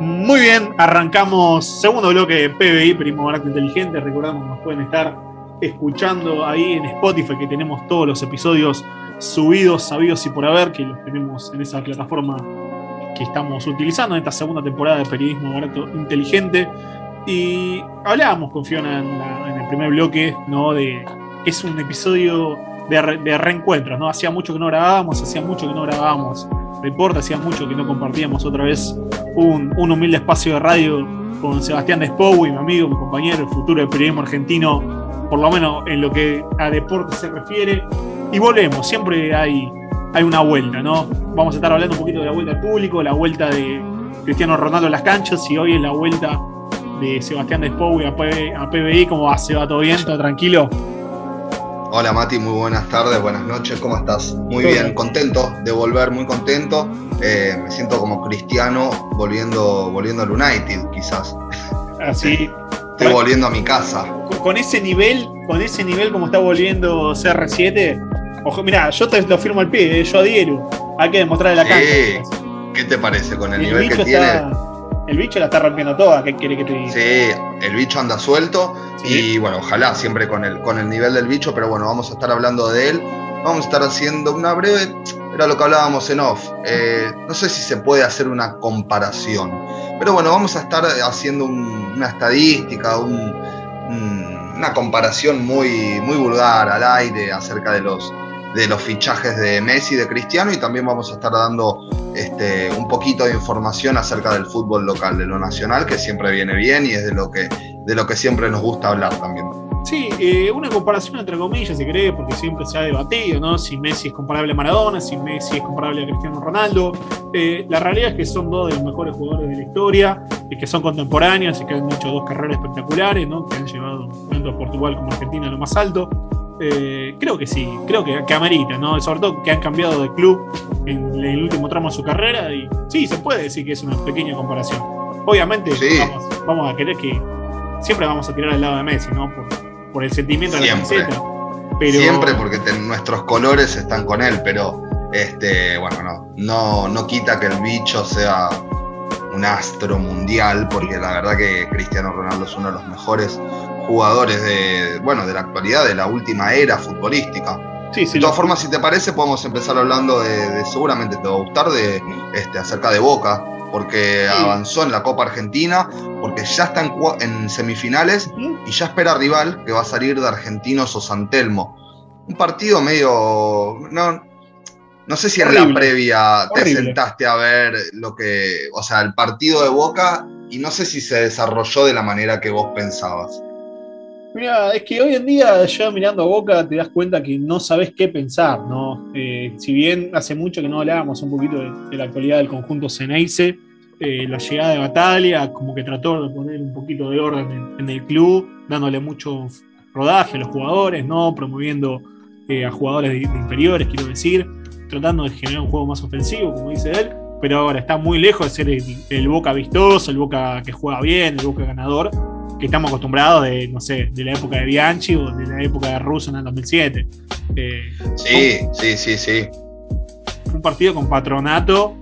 Muy bien, arrancamos segundo bloque de PBI, Primo Barato Inteligente. Recordamos que nos pueden estar escuchando ahí en Spotify, que tenemos todos los episodios subidos, sabidos y por haber, que los tenemos en esa plataforma que estamos utilizando en esta segunda temporada de Periodismo Barato Inteligente. Y hablábamos con Fiona en, el primer bloque, ¿no? De es un episodio de reencuentros, ¿no? Hacía mucho que no grabábamos, hacía mucho que no grabábamos Report, hacía mucho que no compartíamos otra vez un, humilde espacio de radio con Sebastián Despow y mi amigo, mi compañero, el futuro del periodismo argentino, por lo menos en lo que a deporte se refiere. Y volvemos, siempre hay, hay una vuelta, ¿no? Vamos a estar hablando un poquito de la vuelta al público, la vuelta de Cristiano Ronaldo en las canchas y hoy es la vuelta de Sebastián Despow y a, PBI. ¿Cómo va? ¿Se va todo bien? ¿Todo tranquilo? Hola Mati, muy buenas tardes, buenas noches, ¿cómo estás? Muy bien, contento de volver, muy contento. Eh, me siento como cristiano volviendo, volviendo al United, quizás. Así. Estoy volviendo a mi casa. Con, ese nivel, con ese nivel como está volviendo CR7, ojo, mira, yo te lo firmo al pie, eh, yo adhiero. Hay que demostrarle la cancha. ¿Qué te parece con el, nivel que tiene? el bicho la está rompiendo toda, ¿qué quiere que te diga? Sí, el bicho anda suelto y bueno, ojalá siempre con el, con el nivel del bicho, pero bueno, vamos a estar hablando de él. Vamos a estar haciendo una breve, era lo que hablábamos en off. Eh, no sé si se puede hacer una comparación, pero bueno, vamos a estar haciendo una estadística, una comparación muy, muy vulgar al aire acerca de los, de los fichajes de Messi, de Cristiano, y también vamos a estar dando este, un poquito de información acerca del fútbol local, de lo nacional, que siempre viene bien y es de lo que, de lo que siempre nos gusta hablar también. Sí, eh, una comparación entre comillas, si querés, porque siempre se ha debatido, ¿no? Si Messi es comparable a Maradona, si Messi es comparable a Cristiano Ronaldo. Eh, la realidad es que son dos de los mejores jugadores de la historia, y que son contemporáneos y que han hecho dos carreras espectaculares, ¿no? Que han llevado tanto a Portugal como a Argentina a lo más alto. Eh, creo que sí, creo que, que, amerita, ¿no? Sobre todo que han cambiado de club en el último tramo de su carrera y sí, se puede decir que es una pequeña comparación. Obviamente vamos, a querer que siempre vamos a tirar al lado de Messi, ¿no? Por, el sentimiento de la camiseta. Pero... Siempre porque nuestros colores están con él, pero este, bueno, no, no, no quita que el bicho sea un astro mundial, porque la verdad que Cristiano Ronaldo es uno de los mejores jugadores de, bueno, de la actualidad, de la última era futbolística. Sí, sí, de todas formas, si te parece, podemos empezar hablando de, seguramente te va a gustar, de este, acerca de Boca, porque avanzó en la Copa Argentina, porque ya está en, semifinales y ya espera rival que va a salir de Argentinos o San Telmo. Un partido medio. No, no sé si en la previa te sentaste a ver lo que. O sea, el partido de Boca y no sé si se desarrolló de la manera que vos pensabas. Mira, es que hoy en día ya mirando a Boca te das cuenta que no sabes qué pensar, ¿no? Eh, si bien hace mucho que no hablábamos un poquito de, la actualidad del conjunto Ceneice, eh, la llegada de Batalla como que trató de poner un poquito de orden en, el club, dándole mucho rodaje a los jugadores, ¿no? Promoviendo eh, a jugadores de, inferiores, quiero decir, tratando de generar un juego más ofensivo, como dice él, pero ahora está muy lejos de ser el Boca vistoso, el Boca que juega bien, el Boca ganador que estamos acostumbrados de, no sé, de la época de Bianchi o de la época de Russo en el 2007. Eh, sí, sí, sí, sí. Un partido con patronato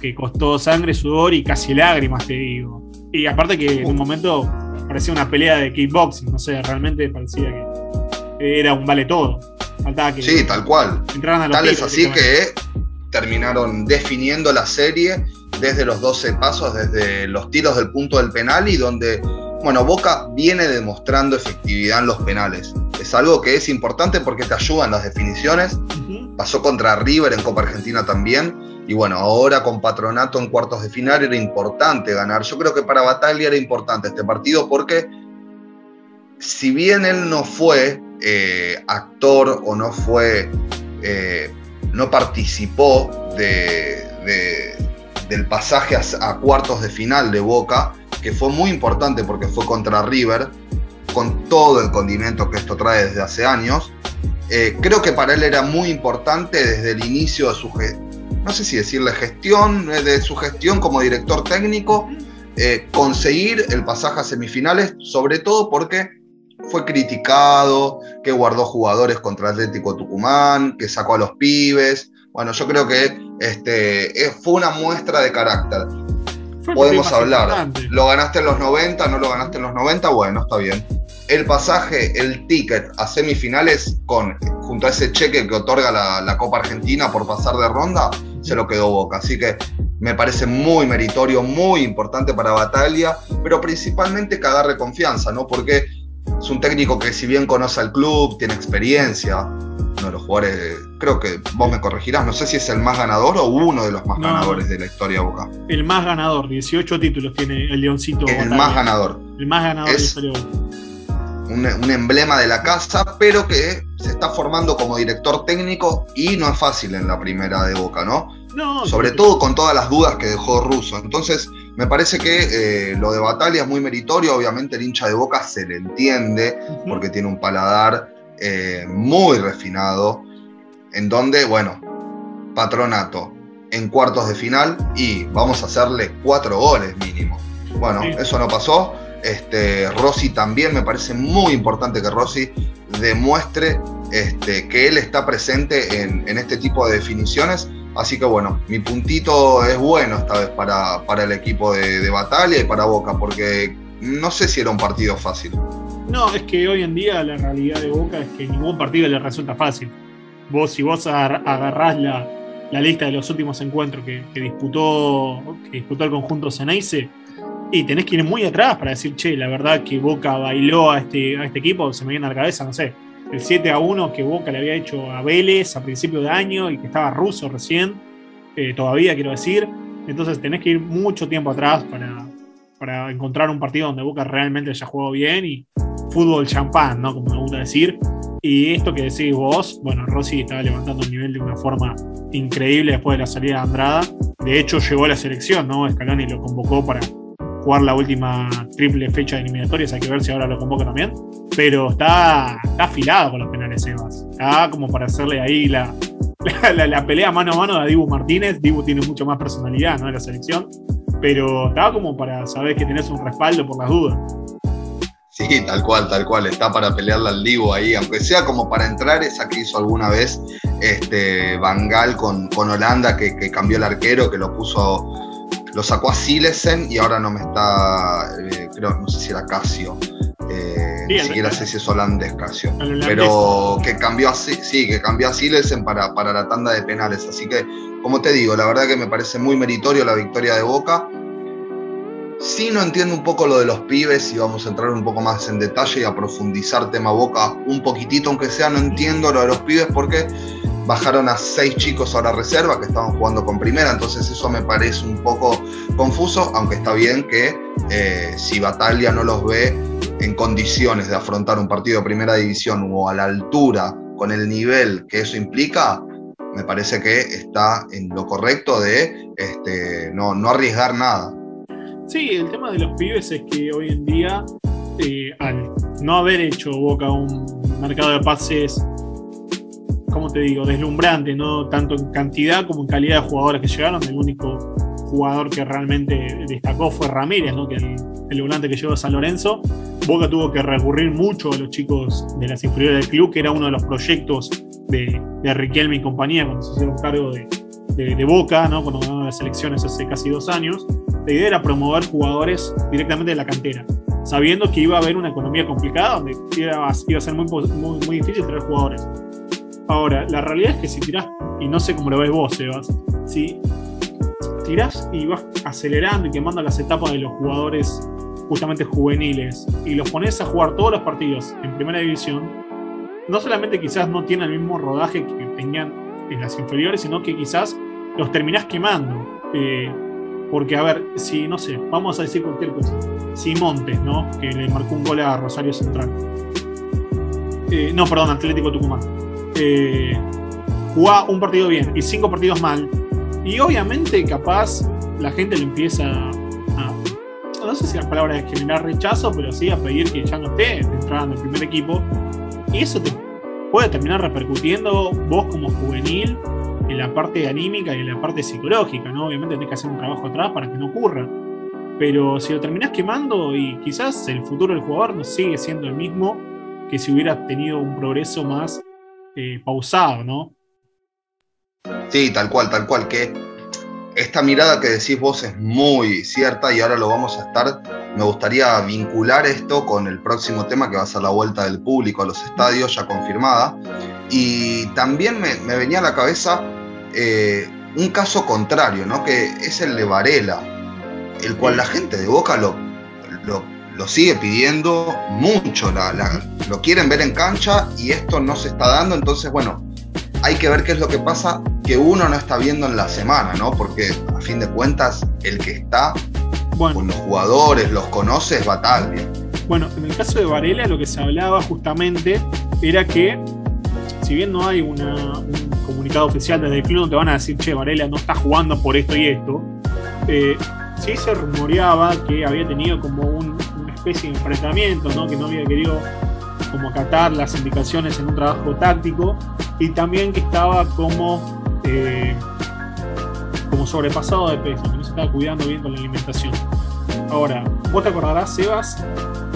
que costó sangre, sudor y casi lágrimas, te digo. Y aparte que en un momento parecía una pelea de kickboxing, no sé, realmente parecía que era un vale todo. Faltaba que sí, tal cual. tal es así que terminaron definiendo la serie desde los 12 pasos, desde los tiros del punto del penal y donde bueno, Boca viene demostrando efectividad en los penales. Es algo que es importante porque te ayuda en las definiciones. Pasó contra River en Copa Argentina también. Y bueno, ahora con Patronato en cuartos de final era importante ganar. Yo creo que para Bataglia era importante este partido porque si bien él no fue eh, actor o no fue, eh, no participó del pasaje a cuartos de final de Boca, que fue muy importante porque fue contra River, con todo el condimento que esto trae desde hace años. Eh, creo que para él era muy importante desde el inicio de su, no sé si decirle gestión, eh, de su gestión como director técnico, eh, conseguir el pasaje a semifinales, sobre todo porque fue criticado, que guardó jugadores contra Atlético Tucumán, que sacó a los pibes. Bueno, yo creo que este, fue una muestra de carácter podemos hablar. ¿Lo ganaste en los 90? ¿No lo ganaste en los 90? Bueno, está bien. El pasaje, el ticket a semifinales con junto a ese cheque que otorga la, la Copa Argentina por pasar de ronda, se lo quedó Boca. Así que me parece muy meritorio, muy importante para Batalla, pero principalmente que agarre confianza, ¿no? Porque es un técnico que si bien conoce al club, tiene experiencia, uno de los jugadores, creo que vos me corregirás, no sé si es el más ganador o uno de los más ganadores de la historia de Boca. El más ganador, 18 títulos tiene el Leoncito. El más ganador. El más ganador de la historia de Boca. Un, un, emblema de la casa, pero que se está formando como director técnico y no es fácil en la primera de Boca, ¿no? Sobre todo con todas las dudas que dejó Russo. Entonces, me parece que eh, lo de Batalla es muy meritorio. Obviamente, el hincha de Boca se le entiende porque tiene un paladar eh, muy refinado. En donde, bueno, patronato en cuartos de final y vamos a hacerle cuatro goles mínimo. Bueno, eso no pasó. Este, Rossi también me parece muy importante que Rossi demuestre este, que él está presente en, en este tipo de definiciones Así que bueno, mi puntito es bueno esta vez para, para el equipo de, de, Batalla y para Boca, porque no sé si era un partido fácil. No, es que hoy en día la realidad de Boca es que ningún partido le resulta fácil. Vos, si vos agarrás la, la lista de los últimos encuentros que, disputó, que disputó el conjunto Ceneice, y tenés que ir muy atrás para decir, che, la verdad que Boca bailó a este, a este equipo, se me viene a la cabeza, no sé, el 7 a 1 que Boca le había hecho a Vélez a principio de año y que estaba ruso recién, eh, todavía quiero decir. Entonces tenés que ir mucho tiempo atrás para, para encontrar un partido donde Boca realmente haya jugado bien y fútbol champán, ¿no? Como me gusta decir. Y esto que decís vos, bueno, Rossi estaba levantando el nivel de una forma increíble después de la salida de Andrada. De hecho, llegó a la selección, ¿no? Scaloni lo convocó para jugar la última triple fecha de eliminatorias. Hay que ver si ahora lo convoca también. Pero está, está afilado con los penales, Sebas. Está como para hacerle ahí la, la, pelea mano a mano de Dibu Martínez. Dibu tiene mucho más personalidad ¿no? en la selección. Pero está como para saber que tenés un respaldo por las dudas. Sí, tal cual, tal cual. Está para pelearle al Dibu ahí, aunque sea como para entrar esa que hizo alguna vez este Bangal con, con Holanda, que, que cambió el arquero, que lo puso lo sacó a Silesen y ahora no me está, eh, creo, no sé si era Casio. Eh, ni siquiera sé si es holandés Casio. Pero que cambió a, sí, que cambió a Silesen para, para la tanda de penales. Así que, como te digo, la verdad que me parece muy meritorio la victoria de Boca. Sí no entiendo un poco lo de los pibes y vamos a entrar un poco más en detalle y a profundizar tema Boca un poquitito, aunque sea, no entiendo lo de los pibes porque bajaron a seis chicos a la reserva que estaban jugando con primera, entonces eso me parece un poco confuso, aunque está bien que eh, si Batalla no los ve en condiciones de afrontar un partido de primera división o a la altura con el nivel que eso implica, me parece que está en lo correcto de este, no, no arriesgar nada. Sí, el tema de los pibes es que hoy en día, eh, al no haber hecho Boca un mercado de pases como te digo, deslumbrante, no tanto en cantidad como en calidad de jugadores que llegaron. El único jugador que realmente destacó fue Ramírez, ¿no? que el, el volante que llegó a San Lorenzo. Boca tuvo que recurrir mucho a los chicos de las inferiores del club, que era uno de los proyectos de, Riquelme y compañía cuando se hicieron cargo de, de, de Boca, ¿no? cuando ganaron las elecciones hace casi dos años. La idea era promover jugadores directamente de la cantera, sabiendo que iba a haber una economía complicada, donde iba, a ser muy, muy, muy difícil traer jugadores. Ahora, la realidad es que si tirás, y no sé cómo lo ves vos, Sebas, si tirás y vas acelerando y quemando las etapas de los jugadores justamente juveniles y los pones a jugar todos los partidos en primera división, no solamente quizás no tienen el mismo rodaje que tenían en las inferiores, sino que quizás los terminás quemando. Eh, porque, a ver, si, no sé, vamos a decir cualquier cosa. Si Montes, ¿no? Que le marcó un gol a Rosario Central. Eh, no, perdón, Atlético Tucumán eh, un partido bien y cinco partidos mal. Y obviamente, capaz, la gente le empieza a, no sé si la palabra es generar rechazo, pero sí a pedir que ya no esté entrando en el primer equipo. Y eso te puede terminar repercutiendo vos como juvenil en la parte anímica y en la parte psicológica, ¿no? Obviamente tenés que hacer un trabajo atrás para que no ocurra. Pero si lo terminás quemando y quizás el futuro del jugador no sigue siendo el mismo que si hubiera tenido un progreso más eh, pausado, ¿no? Sí, tal cual, tal cual, que esta mirada que decís vos es muy cierta y ahora lo vamos a estar. Me gustaría vincular esto con el próximo tema que va a ser la vuelta del público a los estadios, ya confirmada. Y también me, venía a la cabeza eh, un caso contrario, ¿no? que es el de Varela, el cual la gente de Boca lo, lo, sigue pidiendo mucho, lo quieren ver en cancha y esto no se está dando. Entonces, bueno, hay que ver qué es lo que pasa que uno no está viendo en la semana, ¿no? Porque a fin de cuentas, el que está con los jugadores, los conoce, es Bataglia. Bueno, en el caso de Varela, lo que se hablaba justamente era que, si bien no hay un comunicado oficial desde el club, no te van a decir, che, Varela no está jugando por esto y esto. Eh, sí se rumoreaba que había tenido como una especie de enfrentamiento, ¿no? Que no había querido como acatar las indicaciones en un trabajo táctico y también que estaba como, eh, como sobrepasado de peso, que no se estaba cuidando bien con la alimentación. Ahora, vos te acordarás, Sebas,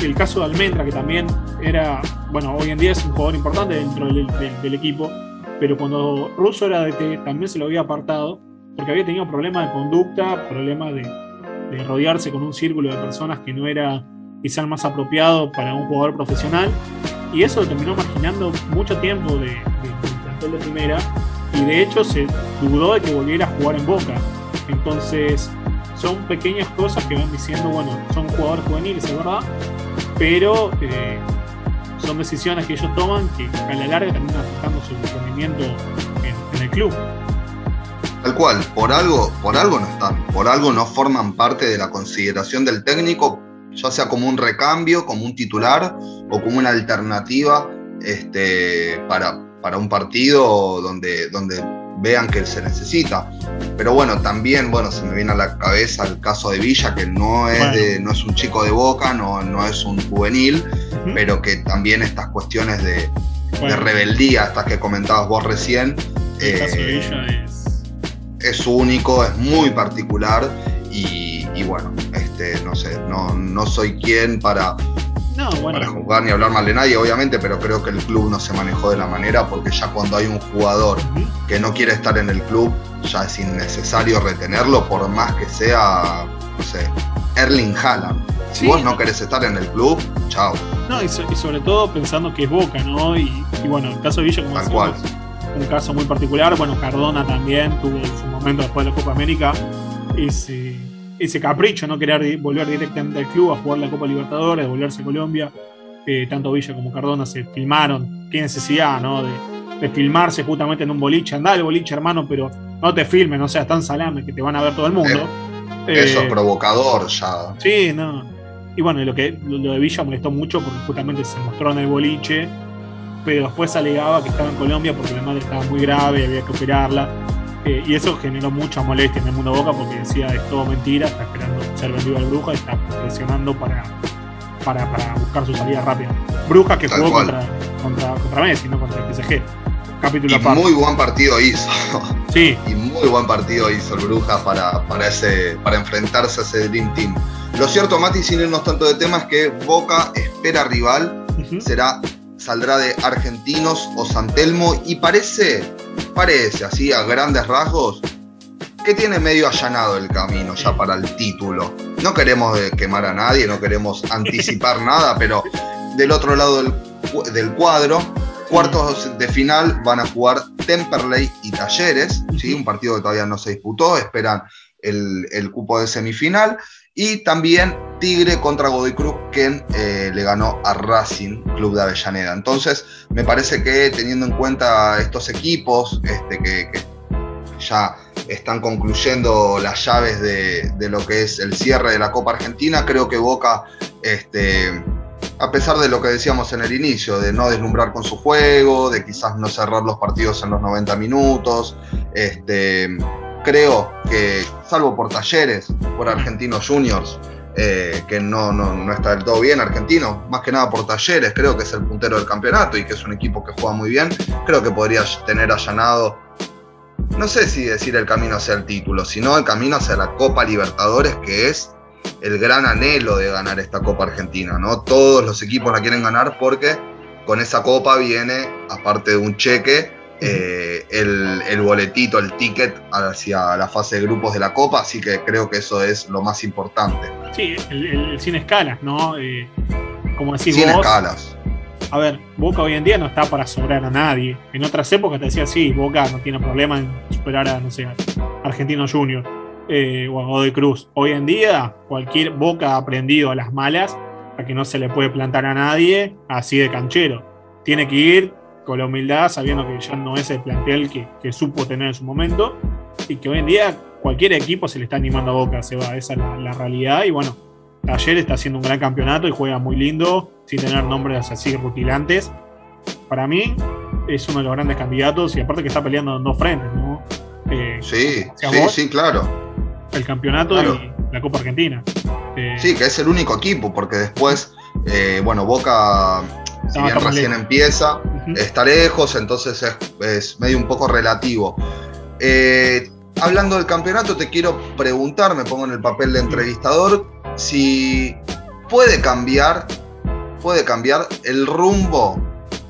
el caso de Almendra, que también era, bueno, hoy en día es un jugador importante dentro del, equipo, pero cuando Russo era DT también se lo había apartado porque había tenido problemas de conducta, problemas de, de rodearse con un círculo de personas que no era quizá el más apropiado para un jugador profesional. Y eso lo terminó marginando mucho tiempo de, de, de primera. Y de hecho se dudó de que volviera a jugar en Boca. Entonces son pequeñas cosas que van diciendo, bueno, son jugadores juveniles, es verdad, pero eh, son decisiones que ellos toman que a la larga terminan afectando su rendimiento en, en el club. Tal cual, por algo, por algo no están, por algo no forman parte de la consideración del técnico ya sea como un recambio, como un titular o como una alternativa este, para, para un partido donde, donde vean que se necesita. Pero bueno, también bueno, se me viene a la cabeza el caso de Villa, que no es, de, no es un chico de boca, no, no es un juvenil, pero que también estas cuestiones de, rebeldía, estas que comentabas vos recién, eh, es... es único, es muy particular y, y bueno, este, no sé, no, no soy quien para, para jugar ni hablar mal de nadie, obviamente, pero creo que el club no se manejó de la manera porque ya cuando hay un jugador que no quiere estar en el club, ya es innecesario retenerlo, por más que sea, no sé, Erling Haaland. Si vos no querés estar en el club, chao. No, y, sobre todo pensando que es Boca, ¿no? Y, bueno, el caso de Villa, como Tal cual. un caso muy particular. Bueno, Cardona también tuvo su momento después de la Copa América ese, ese capricho, no querer volver directamente al club a jugar la Copa Libertadores, volverse a Colombia. Eh, tanto Villa como Cardona se filmaron. Qué necesidad, ¿no? De, filmarse justamente en un boliche. Andá el boliche, hermano, pero no te filmen, no seas tan salame que te van a ver todo el mundo. eso es eh, provocador ya. Sí, no. Y bueno, lo, que, lo de Villa molestó mucho porque justamente se mostró en el boliche, pero después alegaba que estaba en Colombia porque la madre estaba muy grave, había que operarla. Eh, y eso generó mucha molestia en el mundo Boca porque decía es todo mentira, está esperando ser vendido al Bruja y está presionando para, para, buscar su salida rápida. Bruja que jugó contra, contra, Messi, no contra el PSG. Capítulo y muy buen partido hizo. Sí. Y muy buen partido hizo el Bruja para, para, ese, para enfrentarse a ese Dream Team. Lo cierto, Mati, sin irnos tanto de temas, es que Boca espera rival, será saldrá de Argentinos o Santelmo y parece, parece así a grandes rasgos que tiene medio allanado el camino ya para el título. No queremos quemar a nadie, no queremos anticipar nada, pero del otro lado del, cuadro, cuartos de final van a jugar Temperley y Talleres, ¿sí? un partido que todavía no se disputó, esperan el, el cupo de semifinal. Y también Tigre contra Godoy Cruz, quien eh, le ganó a Racing Club de Avellaneda. Entonces, me parece que teniendo en cuenta estos equipos este, que, ya están concluyendo las llaves de, lo que es el cierre de la Copa Argentina, creo que Boca, este, a pesar de lo que decíamos en el inicio, de no deslumbrar con su juego, de quizás no cerrar los partidos en los 90 minutos, este, creo que, salvo por talleres, por Argentinos Juniors, eh, que no, no, está del todo bien argentino, más que nada por talleres, creo que es el puntero del campeonato y que es un equipo que juega muy bien, creo que podría tener allanado, no sé si decir el camino hacia el título, sino el camino hacia la Copa Libertadores, que es el gran anhelo de ganar esta Copa Argentina, ¿no? Todos los equipos la quieren ganar porque con esa copa viene, aparte de un cheque, eh, el, boletito, el ticket hacia la fase de grupos de la Copa, así que creo que eso es lo más importante. Sí, el, sin escalas, ¿no? Eh, como decís sin escalas. A ver, Boca hoy en día no está para sobrar a nadie. En otras épocas te decía, sí, Boca no tiene problema en superar a, no sé, Argentino Junior eh, o a Godoy Cruz. Hoy en día, cualquier Boca ha aprendido a las malas a que no se le puede plantar a nadie así de canchero. Tiene que ir con la humildad, sabiendo que ya no es el plantel que, supo tener en su momento y que hoy en día cualquier equipo se le está animando a Boca, se va, esa es la, realidad. Y bueno, ayer está haciendo un gran campeonato y juega muy lindo, sin tener nombres así rutilantes. Para mí es uno de los grandes candidatos y aparte que está peleando en dos frentes, ¿no? Eh, sí, sí, sí, claro. El campeonato y la Copa Argentina. Eh, sí, que es el único equipo, porque después, eh, bueno, Boca si bien recién empieza, está lejos, entonces es, medio un poco relativo. Eh, hablando del campeonato, te quiero preguntar, me pongo en el papel de entrevistador, si puede cambiar, puede cambiar el rumbo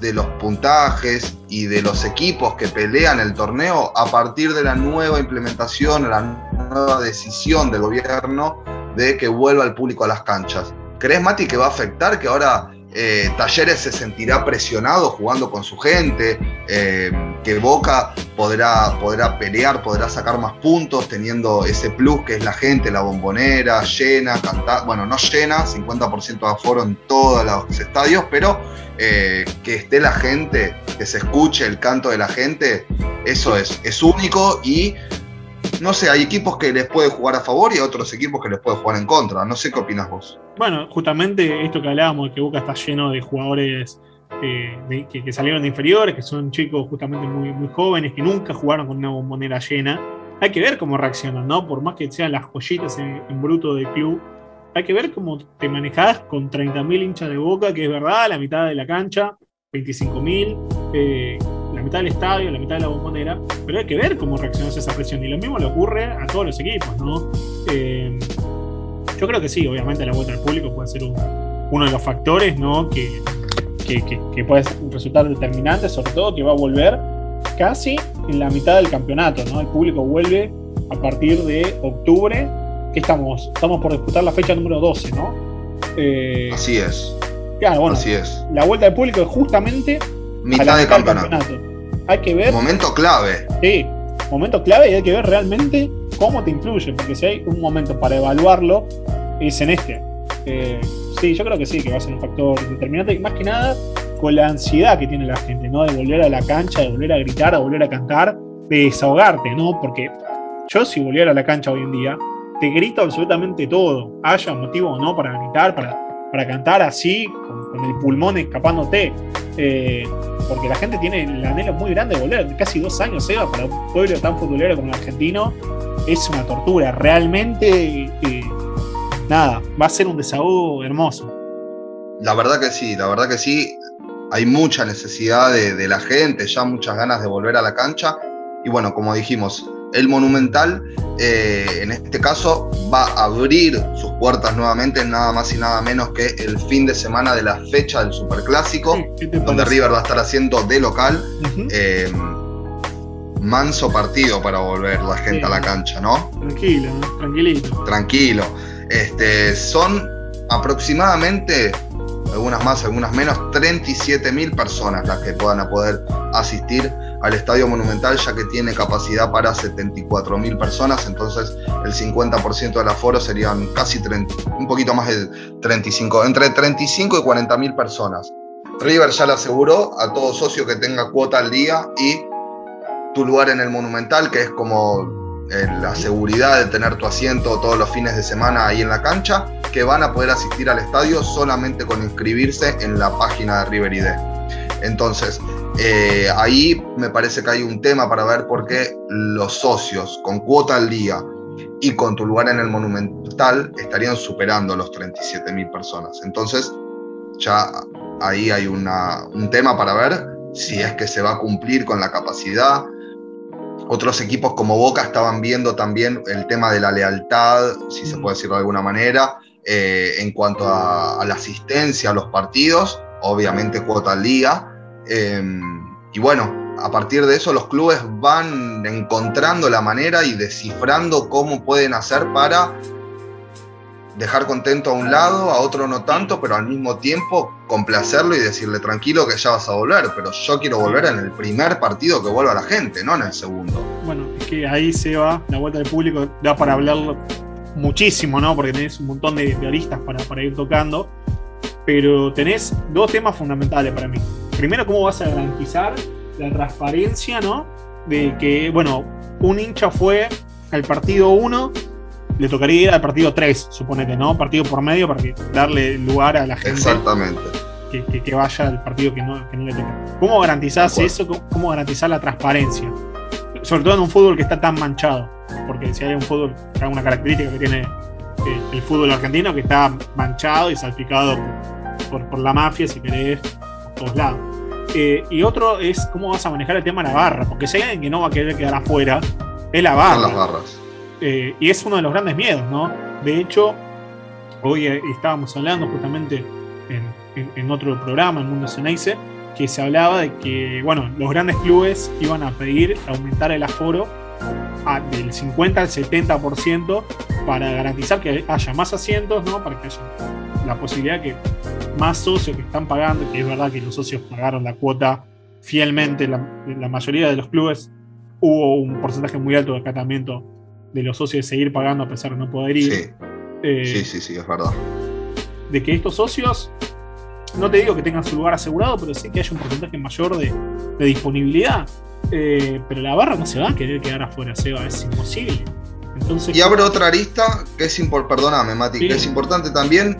de los puntajes y de los equipos que pelean el torneo a partir de la nueva implementación, la nueva decisión del gobierno de que vuelva el público a las canchas. ¿Crees, Mati, que va a afectar que ahora eh, Talleres se sentirá presionado jugando con su gente, eh, que Boca podrá, podrá pelear, podrá sacar más puntos teniendo ese plus que es la gente, la bombonera, llena, cantar, bueno, no llena, 50% de aforo en todos los estadios, pero eh, que esté la gente, que se escuche el canto de la gente, eso es, es único y no sé, hay equipos que les puede jugar a favor y otros equipos que les puede jugar en contra. No sé qué opinas vos. Bueno, justamente esto que hablábamos, que Boca está lleno de jugadores eh, que, salieron de inferiores, que son chicos justamente muy, jóvenes, que nunca jugaron con una bombonera llena. Hay que ver cómo reaccionan, ¿no? Por más que sean las joyitas en, bruto del club, hay que ver cómo te manejas con 30.000 hinchas de boca, que es verdad, la mitad de la cancha, 25.000. Eh, la mitad del estadio, la mitad de la bombonera, pero hay que ver cómo reacciona esa presión. Y lo mismo le ocurre a todos los equipos, ¿no? Eh, yo creo que sí, obviamente la vuelta al público puede ser uno de los factores, ¿no? Que, que, puede resultar determinante, sobre todo que va a volver casi en la mitad del campeonato, ¿no? El público vuelve a partir de octubre, que estamos, estamos por disputar la fecha número 12, ¿no? Eh, Así es. Claro, bueno, Así es. la vuelta del público es justamente mitad de campeonato. Hay que ver. Momento clave. Sí, momento clave y hay que ver realmente cómo te influye, porque si hay un momento para evaluarlo, es en este. Eh, sí, yo creo que sí, que va a ser un factor determinante, y más que nada con la ansiedad que tiene la gente, ¿no? De volver a la cancha, de volver a gritar, de volver a cantar, de desahogarte, ¿no? Porque yo si volviera a la cancha hoy en día, te grito absolutamente todo, haya motivo o no para gritar, para, para cantar así, con, el pulmón escapándote. Eh, porque la gente tiene el anhelo muy grande de volver. Casi dos años, Eva, para un pueblo tan futbolero como el argentino, es una tortura. Realmente, eh, nada, va a ser un desahogo hermoso. La verdad que sí, la verdad que sí. Hay mucha necesidad de la gente, ya muchas ganas de volver a la cancha. Y bueno, como dijimos, el Monumental, eh, en este caso, va a abrir sus puertas nuevamente, nada más y nada menos que el fin de semana de la fecha del Superclásico, donde River va a estar haciendo de local. Eh, manso partido para volver la gente a la cancha, ¿no? Tranquilo, tranquilito. Tranquilo. Este, son aproximadamente, algunas más, algunas menos, 37 mil personas las que puedan poder asistir al Estadio Monumental, ya que tiene capacidad para 74.000 personas, entonces el 50% del aforo serían casi un poquito más de 35, entre 35 y 40.000 personas. River ya le aseguró a todo socio que tenga cuota al día y tu lugar en el Monumental, que es como eh, la seguridad de tener tu asiento todos los fines de semana ahí en la cancha, que van a poder asistir al estadio solamente con inscribirse en la página de River ID. Entonces, eh, ahí me parece que hay un tema para ver por qué los socios con cuota al día y con tu lugar en el Monumental estarían superando los 37 mil personas. Entonces, ya ahí hay un tema para ver si es que se va a cumplir con la capacidad. Otros equipos como Boca estaban viendo también el tema de la lealtad, si se puede decir de alguna manera, eh, en cuanto a, a la asistencia a los partidos, obviamente cuota al día Em, y bueno, a partir de eso los clubes van encontrando la manera y descifrando cómo pueden hacer para dejar contento a un lado, a otro no tanto, pero al mismo tiempo complacerlo y decirle tranquilo que ya vas a volver, pero yo quiero volver en el primer partido que vuelva la gente, no en el segundo. Bueno, es que ahí se va la vuelta del público, da para hablarlo muchísimo, ¿no? Porque tenés un montón de, aristas para, para ir tocando, pero tenés dos temas fundamentales para mí. Primero, cómo vas a garantizar la transparencia, ¿no? De que, bueno, un hincha fue al partido 1 le tocaría ir al partido 3, suponete, ¿no? Partido por medio para darle lugar a la gente. Exactamente. Que, vaya al partido que no, que no le toque. ¿Cómo garantizás eso? ¿Cómo garantizar la transparencia? Sobre todo en un fútbol que está tan manchado. Porque si hay un fútbol, hay una característica que tiene eh, el fútbol argentino, que está manchado y salpicado por, por, la mafia, si querés, todos lados. Eh, y otro es cómo vas a manejar el tema de la barra, porque si hay alguien que no va a querer quedar afuera, es la barra. Son las barras. Eh, y es uno de los grandes miedos, ¿no? De hecho, hoy eh, estábamos hablando justamente en, otro programa, en Mundo Ceneice, que se hablaba de que, bueno, los grandes clubes iban a pedir aumentar el aforo del 50 al 70% para garantizar que haya más asientos, ¿no? Para que haya la posibilidad que más socios que están pagando, que es verdad que los socios pagaron la cuota fielmente, la, la mayoría de los clubes hubo un porcentaje muy alto de acatamiento de los socios de seguir pagando a pesar de no poder ir. Sí. Eh, sí, sí, sí, es verdad. De que estos socios, no te digo que tengan su lugar asegurado, pero sí que haya un porcentaje mayor de, disponibilidad. Eh, pero la barra no se va a querer quedar afuera, Seba, es imposible. Entonces, y abro otra arista que es importante, perdóname, Mati, que es importante también.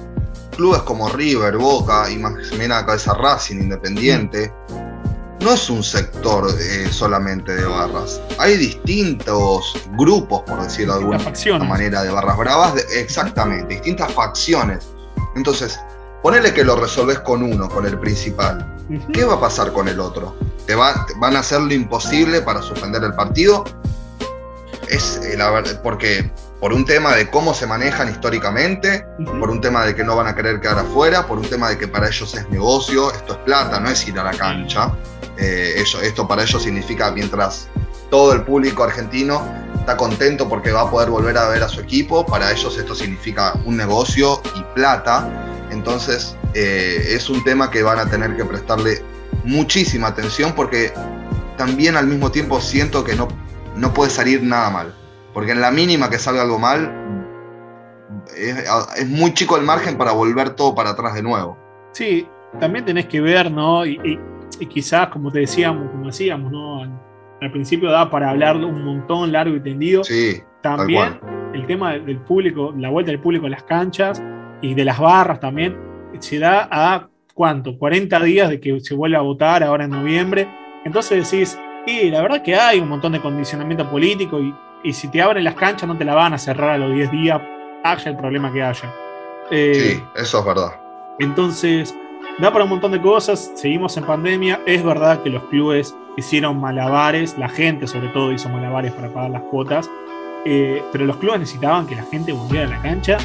Clubes como River, Boca y más la cabeza Racing, Independiente, no es un sector eh, solamente de barras. Hay distintos grupos, por decirlo de alguna manera, de barras bravas, exactamente, distintas facciones. Entonces, ponele que lo resolves con uno, con el principal. ¿Qué va a pasar con el otro? ¿Te, van a hacer lo imposible para suspender el partido? Es eh, la verdad, porque por un tema de cómo se manejan históricamente, por un tema de que no van a querer quedar afuera, por un tema de que para ellos es negocio, esto es plata, no es ir a la cancha. Eh, esto para ellos significa mientras todo el público argentino está contento porque va a poder volver a ver a su equipo, para ellos esto significa un negocio y plata. Entonces eh, es un tema que van a tener que prestarle muchísima atención porque también al mismo tiempo siento que no, no puede salir nada mal. Porque en la mínima que salga algo mal, es, muy chico el margen para volver todo para atrás de nuevo. Sí, también tenés que ver, ¿no? Y, quizás, como te decíamos, como decíamos, ¿no? Al, principio da para hablar un montón largo y tendido. Sí. También el tema del público, la vuelta del público a las canchas y de las barras también, se da a cuánto, 40 días de que se vuelva a votar ahora en noviembre. Entonces decís, y la verdad que hay un montón de condicionamiento político y y si te abren las canchas no te la van a cerrar a los 10 días, haya el problema que haya. Eh, sí, eso es verdad. Entonces, da para un montón de cosas, seguimos en pandemia, es verdad que los clubes hicieron malabares, la gente sobre todo hizo malabares para pagar las cuotas, eh, pero los clubes necesitaban que la gente volviera a la cancha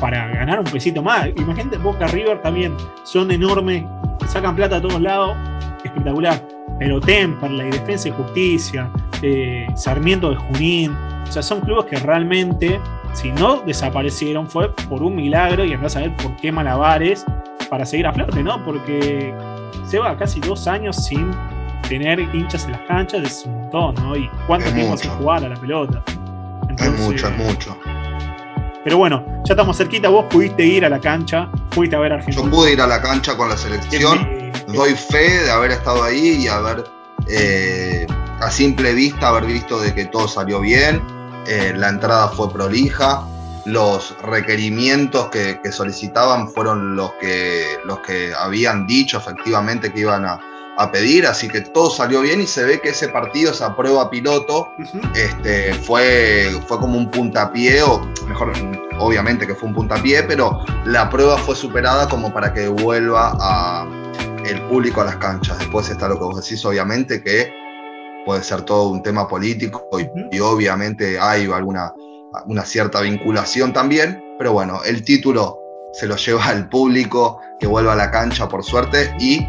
para ganar un pesito más. Imagínate, Boca River también son enormes, sacan plata a todos lados, espectacular. Pero Temperley, Defensa y Justicia, eh, Sarmiento de Junín. O sea, son clubes que realmente, si no desaparecieron, fue por un milagro y andás a ver por qué malabares para seguir a flote, ¿no? Porque se va casi dos años sin tener hinchas en las canchas, es un montón, ¿no? Y cuánto tiempo sin jugar a la pelota. es mucho, es mucho. Pero bueno, ya estamos cerquita. Vos pudiste ir a la cancha, pudiste a ver a Argentina. Yo pude ir a la cancha con la selección. Doy fe de haber estado ahí y haber eh, a simple vista haber visto de que todo salió bien, eh, la entrada fue prolija, los requerimientos que, solicitaban fueron los que, los que habían dicho efectivamente que iban a, pedir, así que todo salió bien y se ve que ese partido, esa prueba piloto, este, fue, fue como un puntapié, o mejor, obviamente que fue un puntapié, pero la prueba fue superada como para que vuelva a, el público a las canchas. Después está lo que vos decís, obviamente, que puede ser todo un tema político y, obviamente hay alguna una cierta vinculación también, pero bueno, el título se lo lleva al público que vuelva a la cancha por suerte y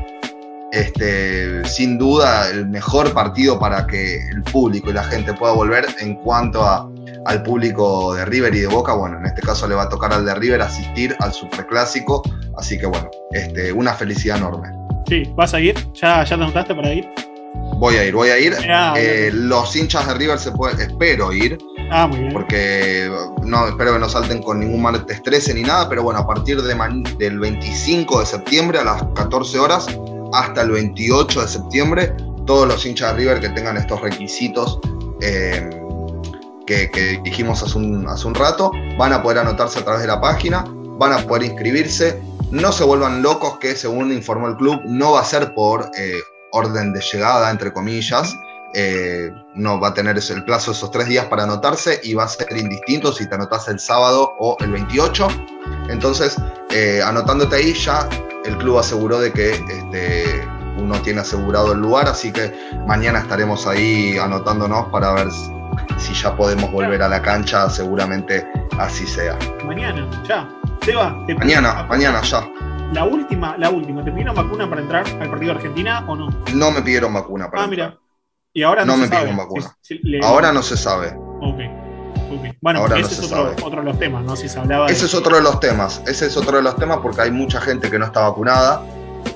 este, sin duda el mejor partido para que el público y la gente pueda volver en cuanto a, al público de River y de Boca. Bueno, en este caso le va a tocar al de River asistir al Superclásico, así que bueno, este, una felicidad enorme. Sí, ¿vas a ir? ¿Ya, ya te anotaste para ir? Voy a ir, voy a ir. Eh, los hinchas de River se pueden, espero ir. Ah, muy bien. Porque no espero que no salten con ningún martes 13 ni nada, pero bueno, a partir de del 25 de septiembre a las 14 horas hasta el 28 de septiembre, todos los hinchas de River que tengan estos requisitos eh, que, dijimos hace un, hace un rato, van a poder anotarse a través de la página, van a poder inscribirse. No se vuelvan locos que, según informó el club, no va a ser por eh, orden de llegada, entre comillas. Eh, no va a tener el plazo de esos tres días para anotarse y va a ser indistinto si te anotas el sábado o el 28. Entonces, anotándote ahí ya el club aseguró de que este, uno tiene asegurado el lugar, así que mañana estaremos ahí anotándonos para ver si ya podemos volver a la cancha, seguramente así sea. Mañana, ya. Seba, mañana, mañana, ya. La última, la última, ¿te pidieron vacuna para entrar al partido de Argentina o no? No me pidieron vacuna para Ah, mira. Y ahora no, me pidieron vacuna. Ahora no se sabe. Ok. Bueno, ese es otro, de los temas, ¿no? Si se hablaba. Ese es otro de los temas. Ese es otro de los temas porque hay mucha gente que no está vacunada,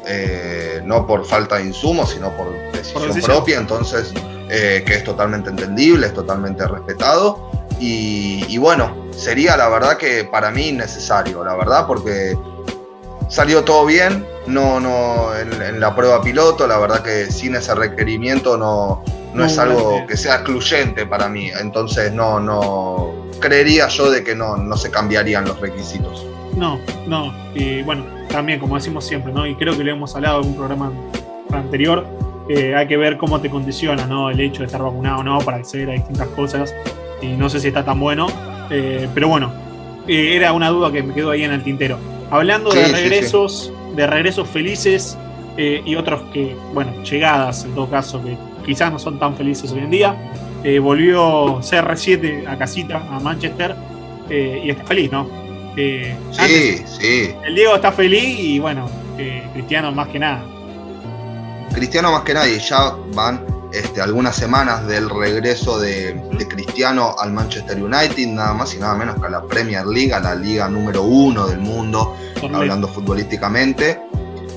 eh, no por falta de insumos, sino por decisión, propia. Entonces, eh, que es totalmente entendible, es totalmente respetado. Y, bueno, sería la verdad que para mí necesario, la verdad, porque salió todo bien, no, no, en, la prueba piloto, la verdad que sin ese requerimiento no, no, es algo que sea excluyente para mí. Entonces no, no creería yo de que no, no se cambiarían los requisitos. No, no. Y bueno, también como decimos siempre, ¿no? Y creo que lo hemos hablado en un programa anterior, eh, hay que ver cómo te condiciona, ¿no? El hecho de estar vacunado o no para acceder a distintas cosas. Y no sé si está tan bueno. Eh, pero bueno, eh, era una duda que me quedó ahí en el tintero. Hablando de regresos, de regresos felices y otros que, bueno, llegadas en todo caso, que quizás no son tan felices hoy en día. Eh, volvió CR7 a casita, a Manchester, eh, y está feliz, ¿no? Eh, sí, sí. El Diego está feliz y bueno, Cristiano más que nada. Cristiano más que nada, y ya van este, algunas semanas del regreso de, Cristiano al Manchester United, nada más y nada menos que a la Premier League, a la liga número uno del mundo, hablando futbolísticamente.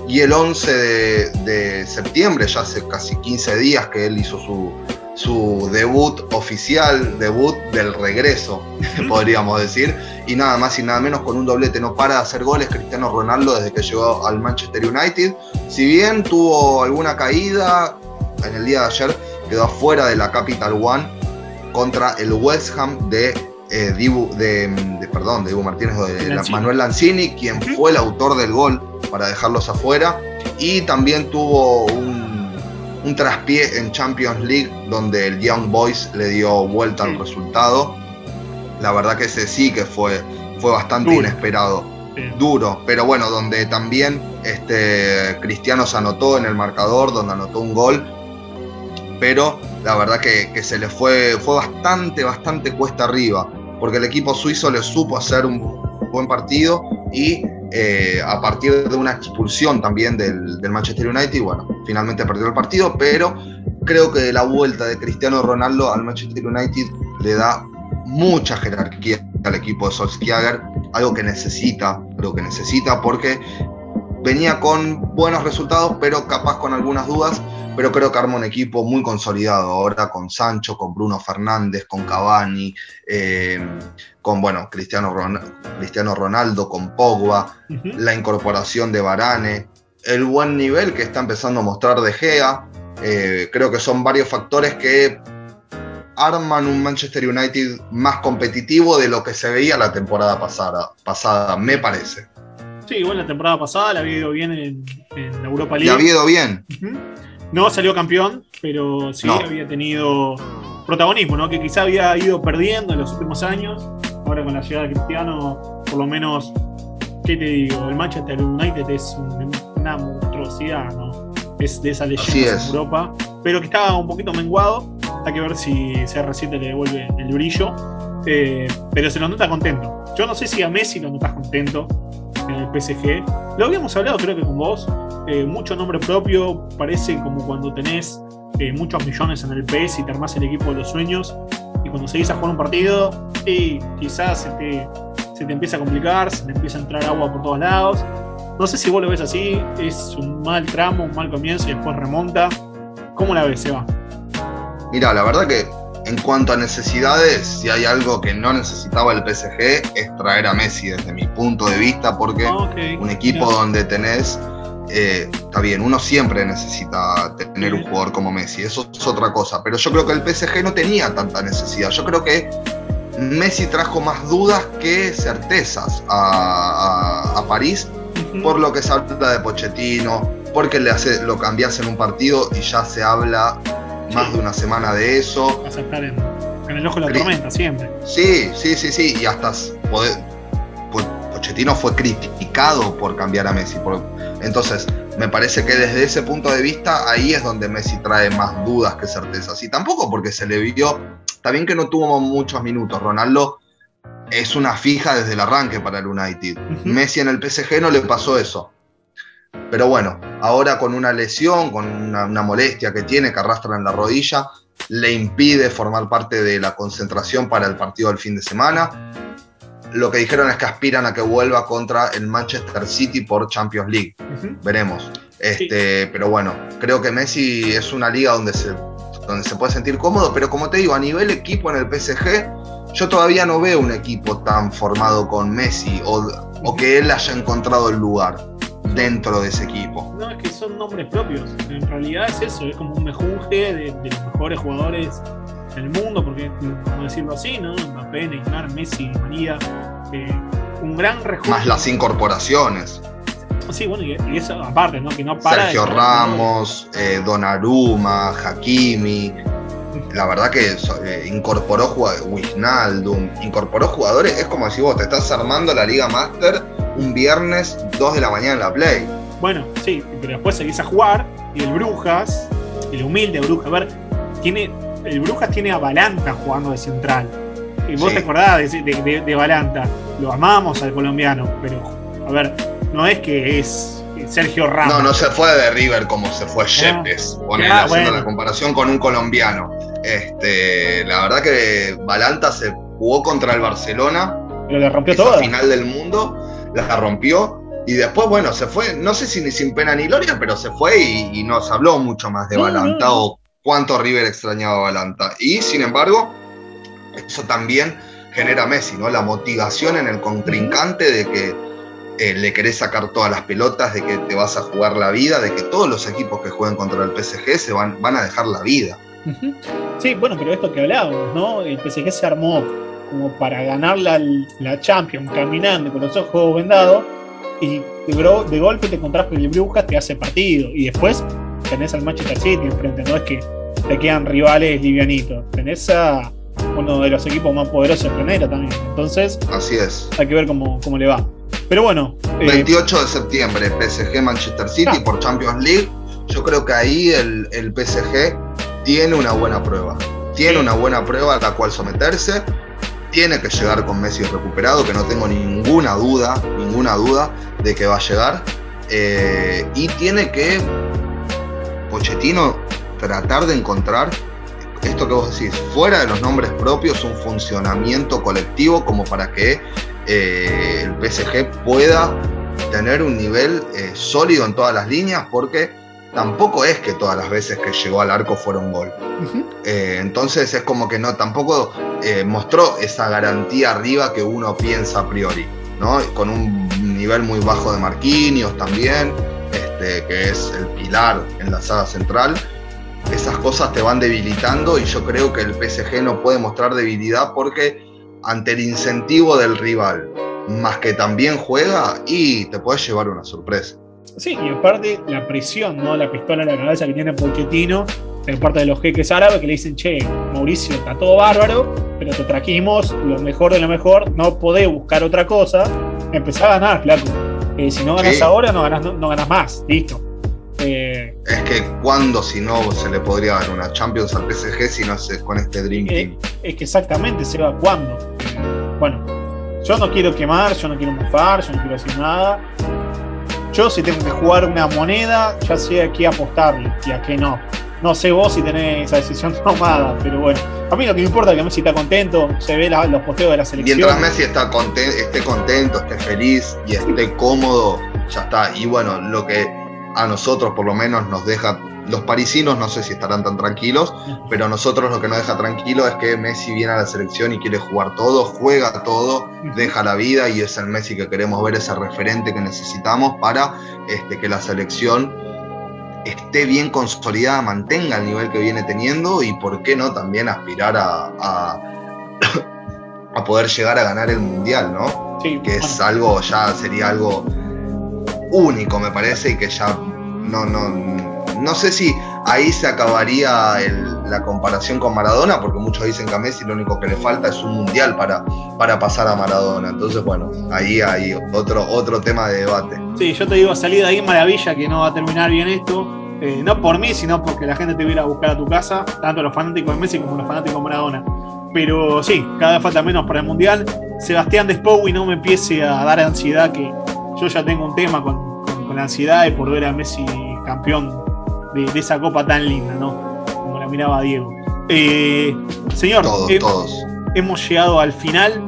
Y el 11 de, septiembre, ya hace casi 15 días que él hizo su, su debut oficial, debut del regreso, podríamos decir, y nada más y nada menos con un doblete, no para de hacer goles Cristiano Ronaldo desde que llegó al Manchester United. Si bien tuvo alguna caída en el día de ayer, quedó afuera de la Capital One contra el West Ham de eh, Dibu, de, perdón, de Dibu Martínez, de Manuel Lanzini, quien fue el autor del gol para dejarlos afuera. Y también tuvo un, un traspié en Champions League donde el Young Boys le dio vuelta al resultado. La verdad que ese sí que fue, fue bastante inesperado. Duro, pero bueno, donde también este, Cristiano se anotó en el marcador, donde anotó un gol, pero la verdad que, se le fue, fue bastante, bastante cuesta arriba, porque el equipo suizo le supo hacer un buen partido y eh, a partir de una expulsión también del, Manchester United, bueno, finalmente perdió el partido, pero creo que la vuelta de Cristiano Ronaldo al Manchester United le da mucha jerarquía al equipo de Solskjaer, algo que necesita, creo que necesita porque venía con buenos resultados, pero capaz con algunas dudas, pero creo que arma un equipo muy consolidado ahora con Sancho, con Bruno Fernández, con Cavani, eh, con bueno, Cristiano, Ronaldo, con Pogba, la incorporación de Varane, el buen nivel que está empezando a mostrar De Gea. Eh, creo que son varios factores que arman un Manchester United más competitivo de lo que se veía la temporada pasada, pasada me parece. Sí, bueno, la temporada pasada le había ido bien en, Europa League. Le había ido bien. No salió campeón, pero sí había tenido protagonismo, ¿no? Que quizá había ido perdiendo en los últimos años ahora con la llegada de Cristiano, por lo menos, ¿qué te digo? El Manchester United es una monstruosidad, ¿no? Es de esa leyenda en Europa, pero que estaba un poquito menguado. Hay que ver si CR7 le devuelve el brillo. Eh, pero se lo nota contento. Yo no sé si a Messi lo notas contento, en el PSG. Lo habíamos hablado, creo que con vos. Eh, mucho nombre propio, parece como cuando tenés eh, muchos millones en el PS y te armás el equipo de los sueños. Y cuando seguís a jugar un partido, y quizás se te, se te empieza a complicar, se te empieza a entrar agua por todos lados. No sé si vos lo ves así, es un mal tramo, un mal comienzo y después remonta. ¿Cómo la ves, Seba? Mira, la verdad que en cuanto a necesidades, si hay algo que no necesitaba el PSG es traer a Messi desde mi punto de vista, porque Ah, un equipo donde tenés, eh, está bien, uno siempre necesita tener un jugador como Messi, eso es otra cosa, pero yo creo que el PSG no tenía tanta necesidad, yo creo que Messi trajo más dudas que certezas a, a- a París por lo que se habla de Pochettino, porque le hace, lo cambias en un partido y ya se habla más de una semana de eso. Vas a estar en, en el ojo de la Cri- tormenta siempre. Sí, sí, sí, sí, y hasta poder- Po- Pochettino fue criticado por cambiar a Messi. por- entonces, me parece que desde ese punto de vista, ahí es donde Messi trae más dudas que certezas. Y tampoco porque se le vio, bien que no tuvo muchos minutos, Ronaldo es una fija desde el arranque para el United. Messi en el PSG no le pasó eso. Pero bueno, ahora con una lesión, con una, una molestia que tiene, que arrastra en la rodilla, le impide formar parte de la concentración para el partido del fin de semana. Lo que dijeron es que aspiran a que vuelva contra el Manchester City por Champions League. Veremos. Este, Pero bueno, creo que Messi es una liga donde se, donde se puede sentir cómodo, pero como te digo, a nivel equipo en el PSG, yo todavía no veo un equipo tan formado con Messi o, o que él haya encontrado el lugar dentro de ese equipo. No, es que son nombres propios. En realidad es eso, es como un mejunje de, de los mejores jugadores del mundo, porque, como decirlo así, ¿no? Mbappé, Neymar, Messi, María. eh, un gran rejunte. Más las incorporaciones. Sí, bueno, y, y eso aparte, ¿no? Que no para. Sergio Ramos, eh, Donnarumma, Hakimi. La verdad que eh, incorporó jugadores, Wijnaldum, incorporó jugadores. Es como si vos te estás armando la Liga Master un viernes 2 de la mañana en la Play. Bueno, sí, pero después seguís a jugar y el Brujas, el humilde Brujas, a ver, tiene, el Brujas tiene a Balanta jugando de central. Y vos Sí. te acordás de, de, de- de Balanta, lo amamos al colombiano, pero a ver, no es que es Sergio Ramos. No, no se fue de River como se fue Yepes, ponele, Ah, haciendo bueno. la comparación con un colombiano. Este, la verdad que Balanta se jugó contra el Barcelona Pero le rompió todo. final del mundo, la rompió y después, bueno, se fue, no sé si ni sin pena ni gloria, pero se fue y, y no se habló mucho más de No, Balanta no. o cuánto River extrañaba a Balanta. Y sin embargo, eso también genera Messi, ¿no? La motivación en el contrincante de que eh, le querés sacar todas las pelotas, de que te vas a jugar la vida, de que todos los equipos que jueguen contra el PSG se van, van a dejar la vida. Sí, bueno, pero esto que hablábamos, ¿no? El PSG se armó como para ganar la, la Champions caminando con los ojos vendados y de, de golpe te encontrás con el Brujas, te hace partido y después tenés al Manchester City enfrente, no es que te quedan rivales livianitos, tenés a uno de los equipos más poderosos del planeta también, entonces Así es. hay que ver cómo, cómo le va. Pero bueno, eh, 28 de septiembre, PSG Manchester City Ah. por Champions League. Yo creo que ahí el, el PSG tiene una buena prueba. Tiene Sí. una buena prueba a la cual someterse. Tiene que llegar con Messi recuperado, que no tengo ninguna duda, ninguna duda de que va a llegar. Eh, y tiene que Pochettino tratar de encontrar esto que vos decís, fuera de los nombres propios, un funcionamiento colectivo como para que eh, el PSG pueda tener un nivel eh, sólido en todas las líneas, porque tampoco es que todas las veces que llegó al arco fuera un gol. Eh, entonces es como que no, tampoco eh, mostró esa garantía arriba que uno piensa a priori, ¿no? Con un nivel muy bajo de Marquinhos también, este, que es el pilar en la saga central. Esas cosas te van debilitando y yo creo que el PSG no puede mostrar debilidad porque ante el incentivo del rival, más que también juega y te puedes llevar una sorpresa. Sí, y aparte la presión, ¿no? La pistola en la cabeza que tiene Pochettino de parte de los jeques árabes que le dicen, che, Mauricio, está todo bárbaro, pero te trajimos lo mejor de lo mejor, no podés buscar otra cosa, empezá a ganar, flaco. Eh, si no ganas Sí. ahora, no ganas, no, no ganas más, listo. Eh, Es que cuando si no se le podría dar una Champions al PSG si no es con este Dream Eh, Team. es que exactamente se va cuando. bueno, yo no quiero quemar, yo no quiero mofar, yo no quiero decir nada. Yo si tengo que jugar una moneda, ya sé a qué apostarle y a qué no. No sé vos si tenés esa decisión tomada, pero bueno. A mí lo que me importa es que Messi está contento, se ve los posteos de la selección. Mientras Messi está esté contento, esté feliz y esté cómodo, ya está. Y bueno, lo que a nosotros por lo menos nos deja los parisinos no sé si estarán tan tranquilos, pero nosotros lo que nos deja tranquilo es que Messi viene a la selección y quiere jugar todo, juega todo, deja la vida y es el Messi que queremos ver, ese referente que necesitamos para este, que la selección esté bien consolidada, mantenga el nivel que viene teniendo y por qué no también aspirar a, a, poder llegar a ganar el Mundial, ¿no? que es algo, ya sería algo único, me parece, y que ya no, no, no sé si ahí se acabaría la comparación con Maradona, porque muchos dicen que a Messi lo único que le falta es un mundial para, para pasar a Maradona. Entonces, bueno, ahí hay otro, otro tema de debate. Sí, yo te digo, salida ahí maravilla que no va a terminar bien esto. Eh, no por mí, sino porque la gente te viera a buscar a tu casa, tanto los fanáticos de Messi como los fanáticos de Maradona. Pero sí, cada vez falta menos para el Mundial. Sebastián Despow y no me empiece a dar ansiedad, que yo ya tengo un tema con, con la ansiedad de por ver a Messi campeón de, esa copa tan linda, ¿no? Como la miraba Diego. Eh, señor, todos, hemos llegado al final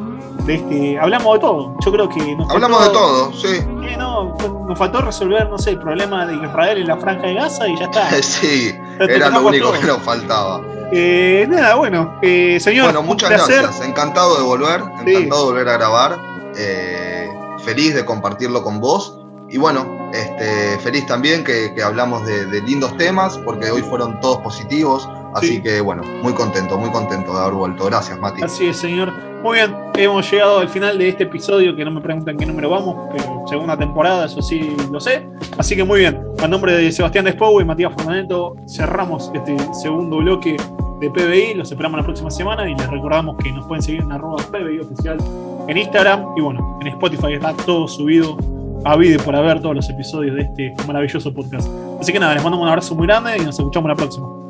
de este. Hablamos de todo. Yo creo que nos Hablamos de todo, sí. no, nos faltó resolver, no sé, el problema de Israel en la franja de Gaza y ya está. sí, era lo único que nos faltaba. Eh, nada, bueno, eh, señor. Bueno, muchas gracias. Encantado de volver, encantado de volver a grabar. feliz de compartirlo con vos. Y bueno, este, feliz también que, hablamos de, lindos temas, porque hoy fueron todos positivos. Así que bueno, muy contento, muy contento de haber vuelto. Gracias, Mati. Así es, señor. Muy bien, hemos llegado al final de este episodio, que no me preguntan qué número vamos, pero segunda temporada, eso sí lo sé. Así que muy bien, a nombre de Sebastián Despow y Matías Fernando, cerramos este segundo bloque de PBI. Los esperamos la próxima semana y les recordamos que nos pueden seguir en arroba PBI oficial en Instagram y bueno, en Spotify está todo subido a por haber todos los episodios de este maravilloso podcast. Así que nada, les mando un abrazo muy grande y nos escuchamos la próxima.